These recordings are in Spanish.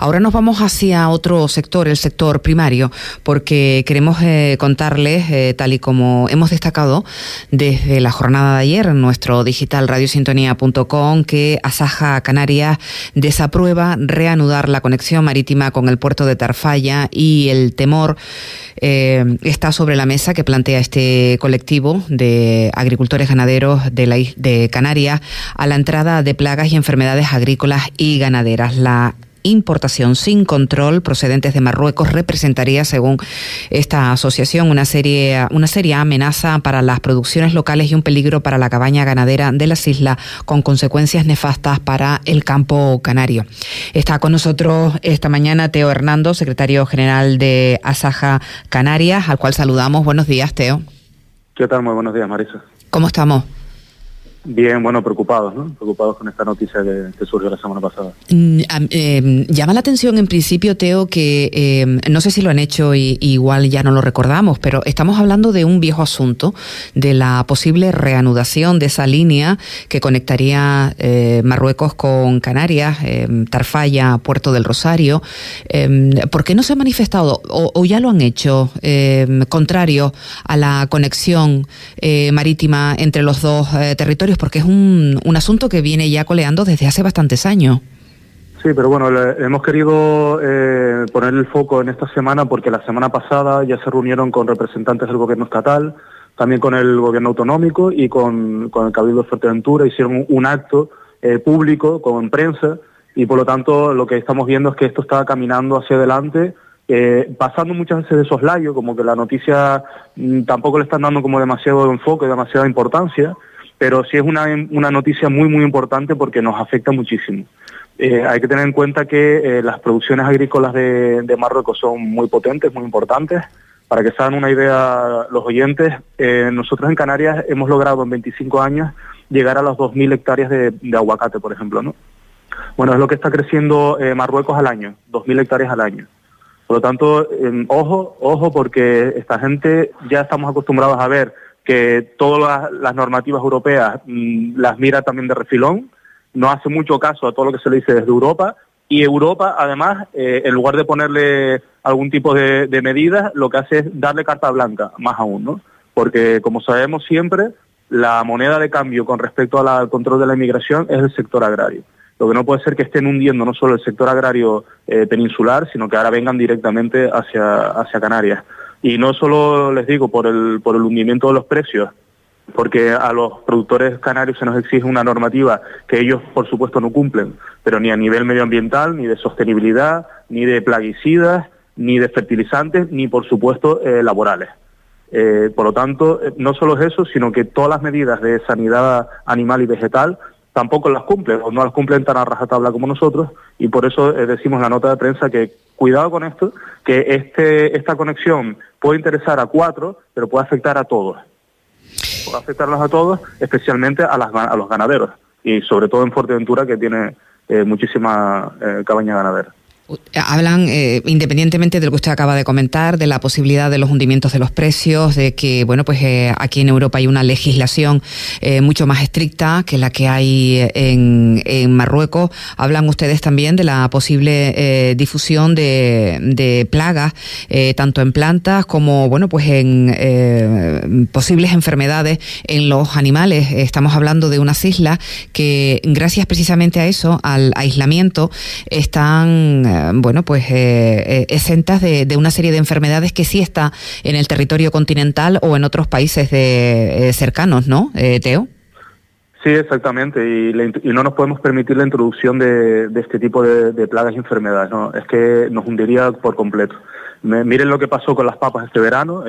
Ahora nos vamos hacia otro sector, el sector primario, porque queremos eh, contarles, eh, tal y como hemos destacado desde la jornada de ayer en nuestro digital radiosintonía.com, que Asaja Canarias desaprueba reanudar la conexión marítima con el puerto de Tarfalla y el temor eh, está sobre la mesa que plantea este colectivo de agricultores ganaderos de, la, de Canarias a la entrada de plagas y enfermedades agrícolas y ganaderas. Importación sin control procedentes de Marruecos representaría, según esta asociación, una serie, una seria amenaza para las producciones locales y un peligro para la cabaña ganadera de las islas, con consecuencias nefastas para el campo canario. Está con nosotros esta mañana Teo Hernando, secretario general de Asaja Canarias, al cual saludamos. Buenos días, Teo. ¿Qué tal? Muy buenos días, Marisa. ¿Cómo estamos? Bien, bueno, preocupados, ¿no? Preocupados con esta noticia que, surgió la semana pasada. Mm, em, llama la atención en principio, Teo, que em, no sé si lo han hecho y, igual ya no lo recordamos, pero estamos hablando de un viejo asunto, de la posible reanudación de esa línea que conectaría eh, Marruecos con Canarias, em, Tarfalla, Puerto del Rosario. ¿Por qué no se ha manifestado o, ya lo han hecho contrario a la conexión eh, marítima entre los dos eh, porque es un, un asunto que viene ya coleando desde hace bastantes años. Sí, pero bueno, hemos querido eh, poner el foco en esta semana porque la semana pasada ya se reunieron con representantes del gobierno estatal, también con el gobierno autonómico y con, con el Cabildo de Fuerteventura. Hicieron un acto eh, público con prensa y por lo tanto lo que estamos viendo es que esto está caminando hacia adelante, eh, pasando muchas veces de soslayo, como que la noticia mm, tampoco le están dando como demasiado enfoque, demasiada importancia pero sí es una, una noticia muy, muy importante porque nos afecta muchísimo. Eh, hay que tener en cuenta que eh, las producciones agrícolas de, Marruecos son muy potentes, muy importantes. Para que se hagan una idea los oyentes, eh, nosotros en Canarias hemos logrado en 25 años llegar a las 2.000 hectáreas de, de, aguacate, por ejemplo. ¿no? Bueno, es lo que está creciendo Marruecos al año, 2.000 hectáreas al año. Por lo tanto, ojo, ojo, porque esta gente ya estamos acostumbrados a ver que todas las, normativas europeas mm, las mira también de refilón, no hace mucho caso a todo lo que se le dice desde Europa y Europa, además, eh, en lugar de ponerle algún tipo de, medidas, lo que hace es darle carta blanca, más aún, ¿no? Porque, como sabemos siempre, la moneda de cambio con respecto al control de la inmigración es el sector agrario. Lo que no puede ser que estén hundiendo no solo el sector agrario eh, peninsular, sino que ahora vengan directamente hacia, hacia Canarias. Y no solo les digo por el, por el hundimiento de los precios, porque a los productores canarios se nos exige una normativa que ellos, por supuesto, no cumplen, pero ni a nivel medioambiental, ni de sostenibilidad, ni de plaguicidas, ni de fertilizantes, ni, por supuesto, eh, laborales. Eh, por lo tanto, eh, no solo es eso, sino que todas las medidas de sanidad animal y vegetal tampoco las cumplen, o no las cumplen tan a rajatabla como nosotros, y por eso decimos la nota de prensa que cuidado con esto, que este, esta conexión puede interesar a cuatro, pero puede afectar a todos. Puede afectarlos a todos, especialmente a, los ganaderos, y sobre todo en Fuerteventura, que tiene eh, muchísima eh, cabaña ganadera. Hablan, eh, independientemente de lo que usted acaba de comentar, de la posibilidad de los hundimientos de los precios, de que, bueno, pues eh, aquí en Europa hay una legislación eh, mucho más estricta que la que hay en, Marruecos. Hablan ustedes también de la posible difusión de, plagas, tanto en plantas como, bueno, pues en posibles enfermedades en los animales. Estamos hablando de unas islas que, gracias precisamente a eso, al aislamiento, están eh, bueno, pues eh, eh, exentas de, una serie de enfermedades que sí está en el territorio continental o en otros países de, cercanos, ¿no, Teo? Sí, exactamente, y, no nos podemos permitir la introducción de, este tipo de, plagas y enfermedades, ¿no? Es que nos hundiría por completo. miren lo que pasó con las papas este verano,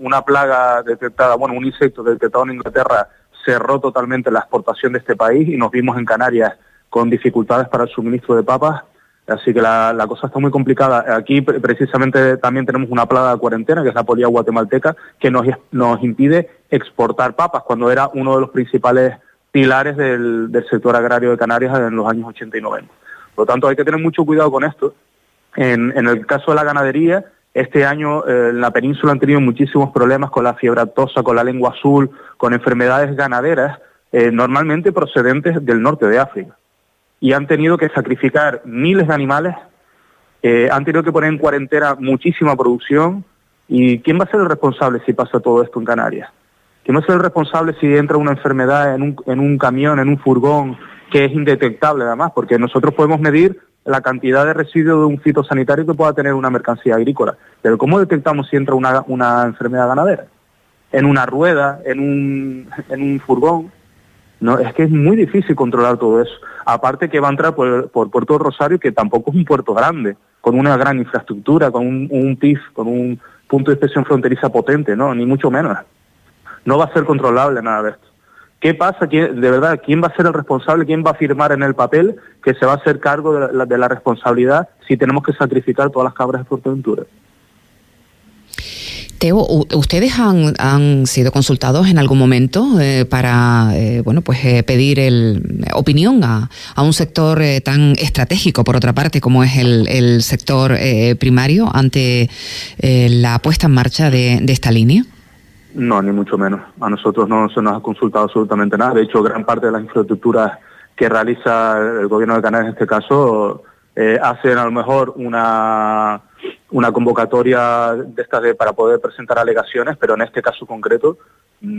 una plaga detectada, bueno, un insecto detectado en Inglaterra cerró totalmente la exportación de este país y nos vimos en Canarias con dificultades para el suministro de papas Así que la, cosa está muy complicada. Aquí precisamente también tenemos una plaga de cuarentena, que es la polilla guatemalteca, que nos, nos impide exportar papas, cuando era uno de los principales pilares del, sector agrario de Canarias en los años 80 y 90. Por lo tanto, hay que tener mucho cuidado con esto. En, el caso de la ganadería, este año eh, en la península han tenido muchísimos problemas con la fiebre aftosa, con la lengua azul, con enfermedades ganaderas, eh, normalmente procedentes del norte de África y han tenido que sacrificar miles de animales han tenido que poner en cuarentena muchísima producción. ¿Y quién va a ser el responsable si pasa todo esto en Canarias? ¿Quién va a ser el responsable si entra una enfermedad en un, en un camión, en un furgón, que es indetectable además? Porque nosotros podemos medir la cantidad de residuos de un fitosanitario que pueda tener una mercancía agrícola. Pero ¿cómo detectamos si entra una, una enfermedad ganadera? En una rueda, en un, en un furgón. No, es que es muy difícil controlar todo eso. Aparte que va a entrar por, Puerto Rosario, que tampoco es un puerto grande, con una gran infraestructura, con un, un PIF, con un punto de inspección fronteriza potente, no, ni mucho menos. No va a ser controlable nada de esto. ¿Qué pasa? de verdad, ¿quién va a ser el responsable? ¿Quién va a firmar en el papel que se va a hacer cargo de la, responsabilidad si tenemos que sacrificar todas las cabras de Fuerteventura? Teo, ¿ustedes han, sido consultados en algún momento eh, para eh, bueno, pues, eh, pedir el, opinión a, un sector tan estratégico, por otra parte, como es el, sector primario, ante la puesta en marcha de esta línea? No, ni mucho menos. A nosotros no se nos ha consultado absolutamente nada. De hecho, gran parte de las infraestructuras que realiza el gobierno de Canarias en este caso hacen a lo mejor una, una convocatoria de estas de, para poder presentar alegaciones, pero en este caso concreto,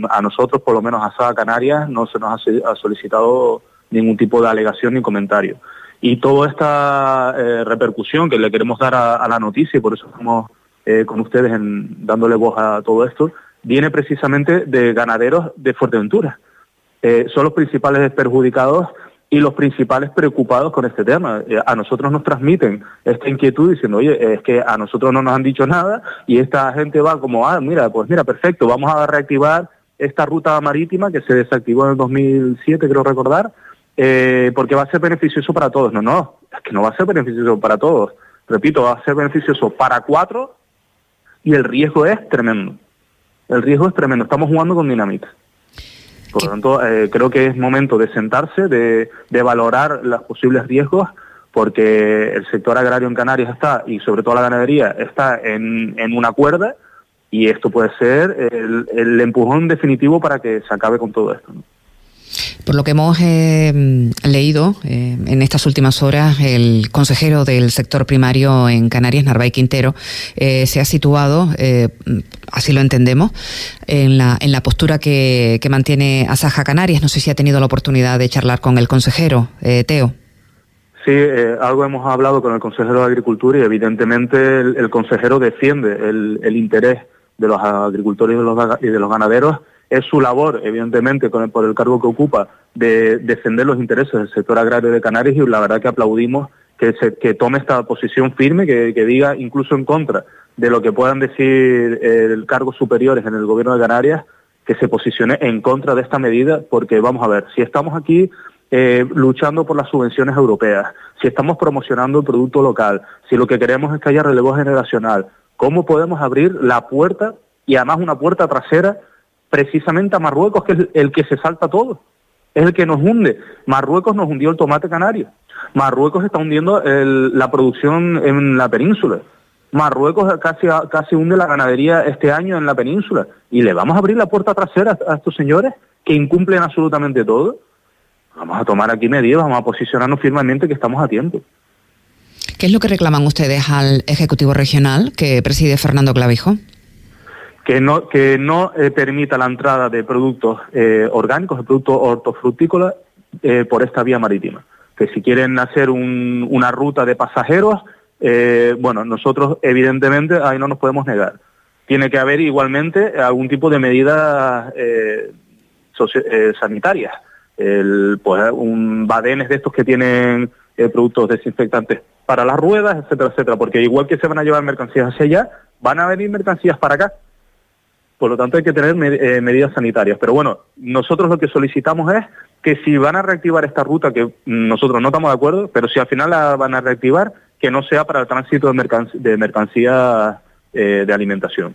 a nosotros, por lo menos a Sada Canarias, no se nos ha, solicitado ningún tipo de alegación ni comentario. Y toda esta eh, repercusión que le queremos dar a, la noticia, y por eso estamos eh, con ustedes en, dándole voz a todo esto, viene precisamente de ganaderos de Fuerteventura. Eh, son los principales perjudicados y los principales preocupados con este tema. Eh, a nosotros nos transmiten esta inquietud diciendo, oye, es que a nosotros no nos han dicho nada y esta gente va como, ah, mira, pues mira, perfecto, vamos a reactivar esta ruta marítima que se desactivó en el 2007, creo recordar, eh, porque va a ser beneficioso para todos. No, no, es que no va a ser beneficioso para todos. Repito, va a ser beneficioso para cuatro y el riesgo es tremendo el riesgo es tremendo. Estamos jugando con dinamita. Por lo tanto, eh, creo que es momento de sentarse, de, valorar los posibles riesgos, porque el sector agrario en Canarias está, y sobre todo la ganadería, está en, una cuerda, y esto puede ser el, empujón definitivo para que se acabe con todo esto. Por lo que hemos eh, leído eh, en estas últimas horas, el consejero del sector primario en Canarias, Narváez Quintero, eh, se ha situado, así lo entendemos, en la, en la postura que, que, mantiene Asaja Canarias. No sé si ha tenido la oportunidad de charlar con el consejero, Teo. Sí, algo hemos hablado con el consejero de Agricultura y evidentemente el, consejero defiende el, el, interés de los agricultores y de los, y de los ganaderos es su labor, evidentemente, por el cargo que ocupa, de defender los intereses del sector agrario de Canarias y la verdad que aplaudimos que, tome esta posición firme, que, diga incluso en contra de lo que puedan decir el cargos superiores en el gobierno de Canarias, que se posicione en contra de esta medida, porque vamos a ver, si estamos aquí eh, luchando por las subvenciones europeas, si estamos promocionando el producto local, si lo que queremos es que haya relevo generacional, ¿cómo podemos abrir la puerta y además una puerta trasera precisamente a Marruecos, que es el que se salta todo, es el que nos hunde. Marruecos nos hundió el tomate canario. Marruecos está hundiendo la producción en la península. Marruecos casi, casi hunde la ganadería este año en la península. Y le vamos a abrir la puerta trasera a estos señores que incumplen absolutamente todo. Vamos a tomar aquí medidas, vamos a posicionarnos firmemente que estamos a tiempo. ¿Qué es lo que reclaman ustedes al Ejecutivo Regional que preside Fernando Clavijo? Que no, que no eh, permita la entrada de productos eh, orgánicos, de productos hortofrutícolas, eh, por esta vía marítima. Que si quieren hacer una ruta de pasajeros, bueno, nosotros evidentemente ahí no nos podemos negar. Tiene que haber igualmente algún tipo de medidas sanitarias. El, pues, un badenes de estos que tienen productos desinfectantes para las ruedas, etcétera, etcétera, porque igual que se van a llevar mercancías hacia allá, van a venir mercancías para acá. Por lo tanto, hay que tener eh, medidas sanitarias. Pero bueno, nosotros lo que solicitamos es que si van a reactivar esta ruta, que nosotros no estamos de acuerdo, pero si al final la van a reactivar, que no sea para el tránsito de, mercancías eh, de alimentación.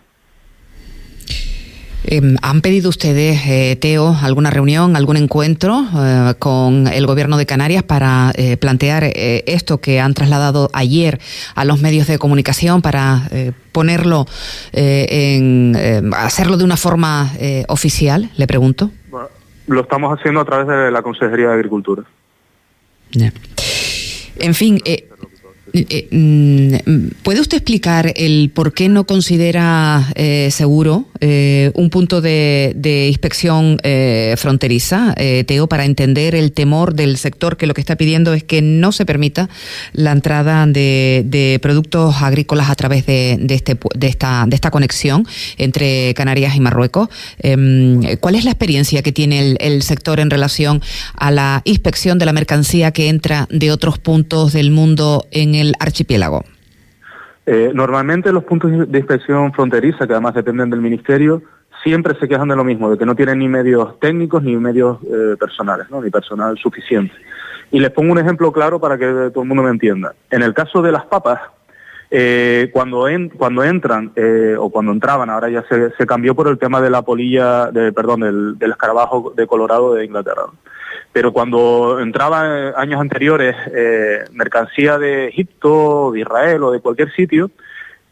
Em, ¿Han pedido ustedes, eh, Teo, alguna reunión, algún encuentro eh, con el Gobierno de Canarias para eh, plantear esto que han trasladado ayer a los medios de comunicación para ponerlo en hacerlo de una forma oficial? Le pregunto. lo estamos haciendo a través de la Consejería de Agricultura. En fin, Eh, ¿Puede usted explicar el por qué no considera eh, seguro eh, un punto de, inspección fronteriza, Teo, para entender el temor del sector que lo que está pidiendo es que no se permita la entrada de, productos agrícolas a través de, este, de, esta, de esta conexión entre Canarias y Marruecos? Em, ¿Cuál es la experiencia que tiene el sector en relación a la inspección de la mercancía que entra de otros puntos del mundo en el archipiélago? Eh, normalmente los puntos de inspección fronteriza, que además dependen del Ministerio, siempre se quejan de lo mismo, de que no tienen ni medios técnicos ni medios eh, personales, ¿no? ni personal suficiente. Y les pongo un ejemplo claro para que todo el mundo me entienda. En el caso de las papas, eh, cuando, cuando entran, o cuando entraban, ahora ya se, cambió por el tema de la polilla, de, perdón, del escarabajo de Colorado de Inglaterra pero cuando entraba años anteriores eh, mercancía de Egipto, de Israel o de cualquier sitio,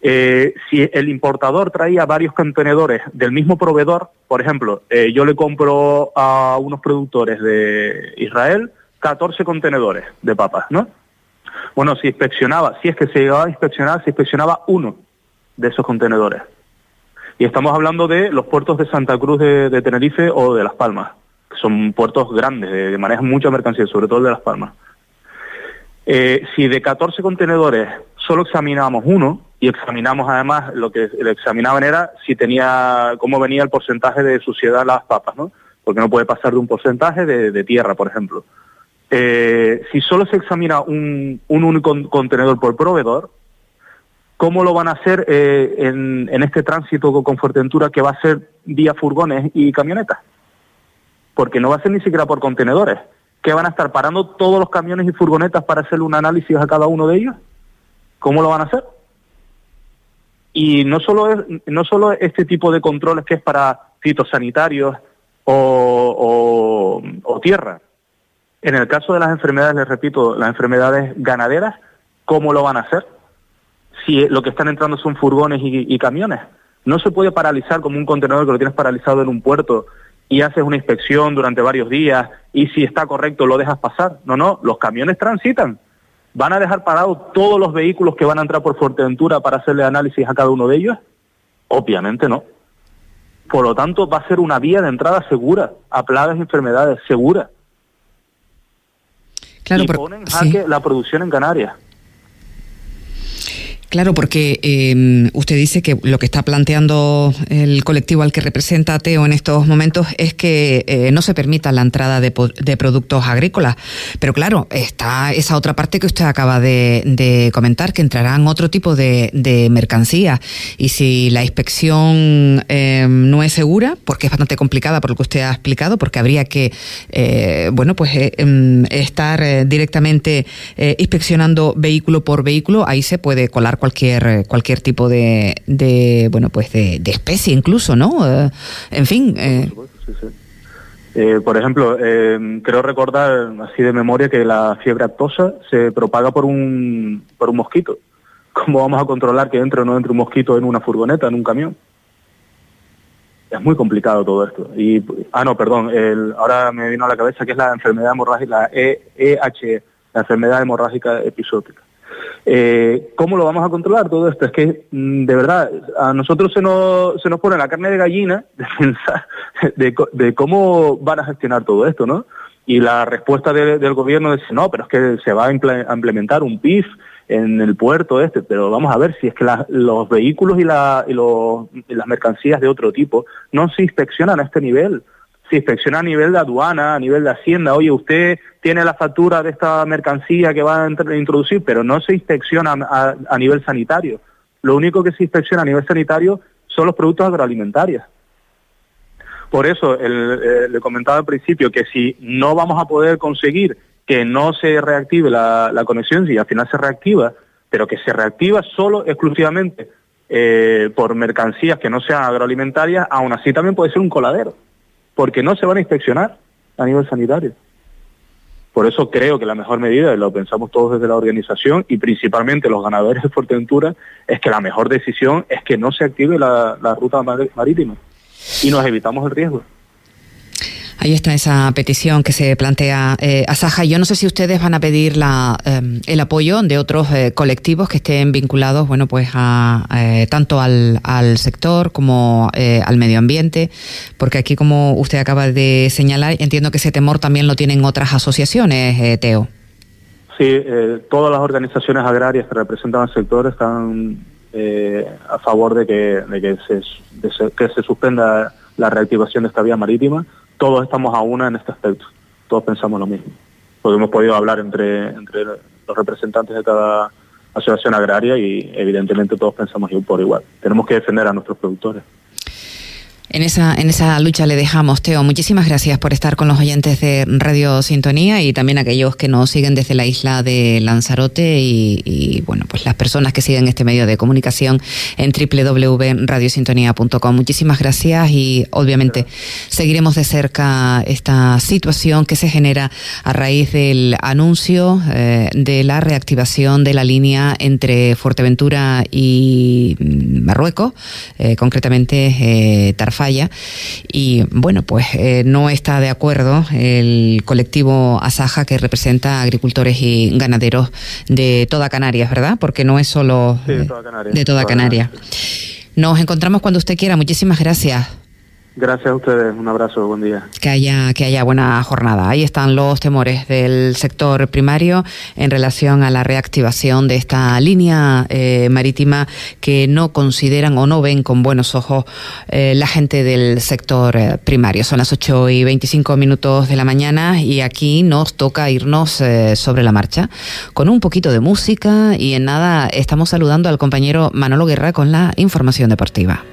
eh, si el importador traía varios contenedores del mismo proveedor, por ejemplo, eh, yo le compro a unos productores de Israel 14 contenedores de papas, ¿no? Bueno, si inspeccionaba, si es que se llegaba a inspeccionar, se inspeccionaba uno de esos contenedores. Y estamos hablando de los puertos de Santa Cruz de Tenerife o de Las Palmas son puertos grandes, de, manejan mucha mercancía, sobre todo el de Las Palmas. Eh, si de 14 contenedores solo examinamos uno, y examinamos además, lo que le examinaban era si tenía, cómo venía el porcentaje de suciedad las papas, ¿no? Porque no puede pasar de un porcentaje de, tierra, por ejemplo. Eh, si solo se examina un, único contenedor por proveedor, ¿cómo lo van a hacer eh, en, en, este tránsito con Fuerteventura que va a ser vía furgones y camionetas? Porque no va a ser ni siquiera por contenedores. ¿Qué van a estar parando todos los camiones y furgonetas para hacer un análisis a cada uno de ellos? ¿Cómo lo van a hacer? Y no solo es, no solo este tipo de controles que es para fitosanitarios o, o, tierra. En el caso de las enfermedades, les repito, las enfermedades ganaderas, ¿cómo lo van a hacer? Si lo que están entrando son furgones y, y camiones. No se puede paralizar como un contenedor que lo tienes paralizado en un puerto y haces una inspección durante varios días y si está correcto lo dejas pasar. No, no, los camiones transitan. ¿Van a dejar parados todos los vehículos que van a entrar por Fuerteventura para hacerle análisis a cada uno de ellos? Obviamente no. Por lo tanto, va a ser una vía de entrada segura a plagas y enfermedades, segura. Claro, y ponen jaque la producción en Canarias. Claro, porque em, usted dice que lo que está planteando el colectivo al que representa Teo en estos momentos es que eh, no se permita la entrada de, productos agrícolas. Pero claro, está esa otra parte que usted acaba de, comentar, que entrarán otro tipo de, mercancías. Y si la inspección em, no es segura, porque es bastante complicada por lo que usted ha explicado, porque habría que, eh, bueno, pues eh, em, estar directamente inspeccionando vehículo por vehículo, ahí se puede colar cualquier, eh, cualquier tipo de, de bueno, pues de, especie incluso, ¿no? Eh, en fin. Eh. por ejemplo, creo recordar así de memoria que la fiebre actosa se propaga por un, por un mosquito. ¿Cómo vamos a controlar que entre o no entre un mosquito en una furgoneta, en un camión? Es muy complicado todo esto. Y, ah, no, perdón, el, ahora me vino a la cabeza que es la enfermedad hemorrágica, la EHE, la enfermedad hemorrágica episódica. Eh, ¿Cómo lo vamos a controlar todo esto? Es que, mm, de verdad, a nosotros se nos, se nos pone la carne de gallina de pensar de, cómo van a gestionar todo esto, ¿no? Y la respuesta del gobierno es, no, pero es que se va a implementar un PIF en el puerto este, pero vamos a ver si es que los vehículos y, la, y, y las mercancías de otro tipo no se inspeccionan a este nivel se inspecciona a nivel de aduana, a nivel de hacienda. Oye, usted tiene la factura de esta mercancía que va a introducir, pero no se inspecciona a, nivel sanitario. Lo único que se inspecciona a nivel sanitario son los productos agroalimentarios. Por eso eh, le comentaba al principio que si no vamos a poder conseguir que no se reactive la, conexión, si al final se reactiva, pero que se reactiva solo exclusivamente eh, por mercancías que no sean agroalimentarias, aún así también puede ser un coladero porque no se van a inspeccionar a nivel sanitario. Por eso creo que la mejor medida, y lo pensamos todos desde la organización y principalmente los ganadores de Fuerteventura, es que la mejor decisión es que no se active la, ruta marítima y nos evitamos el riesgo. Ahí está esa petición que se plantea eh, Asaja. Yo no sé si ustedes van a pedir la, eh, el apoyo de otros eh, colectivos que estén vinculados, bueno, pues a, tanto al, sector como al medio ambiente, porque aquí, como usted acaba de señalar, entiendo que ese temor también lo tienen otras asociaciones, Teo. Sí, todas las organizaciones agrarias que representan al sector están a favor de que se suspenda la reactivación de esta vía marítima todos estamos a una en este aspecto, todos pensamos lo mismo. Porque hemos podido hablar entre, entre los representantes de cada asociación agraria y evidentemente todos pensamos por igual. Tenemos que defender a nuestros productores. En esa, en esa lucha le dejamos, Teo. Muchísimas gracias por estar con los oyentes de Radio Sintonía y también aquellos que nos siguen desde la isla de Lanzarote y, bueno, pues las personas que siguen este medio de comunicación en www.radiosintonía.com. Muchísimas gracias y obviamente seguiremos de cerca esta situación que se genera a raíz del anuncio eh, de la reactivación de la línea entre Fuerteventura y Marruecos, eh, concretamente eh, Y bueno, pues eh, no está de acuerdo el colectivo Asaja que representa agricultores y ganaderos de toda Canarias, ¿verdad? Porque no es solo sí, de toda Canarias. De toda. Canarias. Nos encontramos cuando usted quiera. Muchísimas gracias. Gracias a ustedes, un abrazo, buen día. Que haya, que haya buena jornada. Ahí están los temores del sector primario en relación a la reactivación de esta línea eh, marítima que no consideran o no ven con buenos ojos eh, la gente del sector eh, primario. Son las 8 y 25 minutos de la mañana y aquí nos toca irnos eh, sobre la marcha con un poquito de música y en nada estamos saludando al compañero Manolo Guerra con la información deportiva.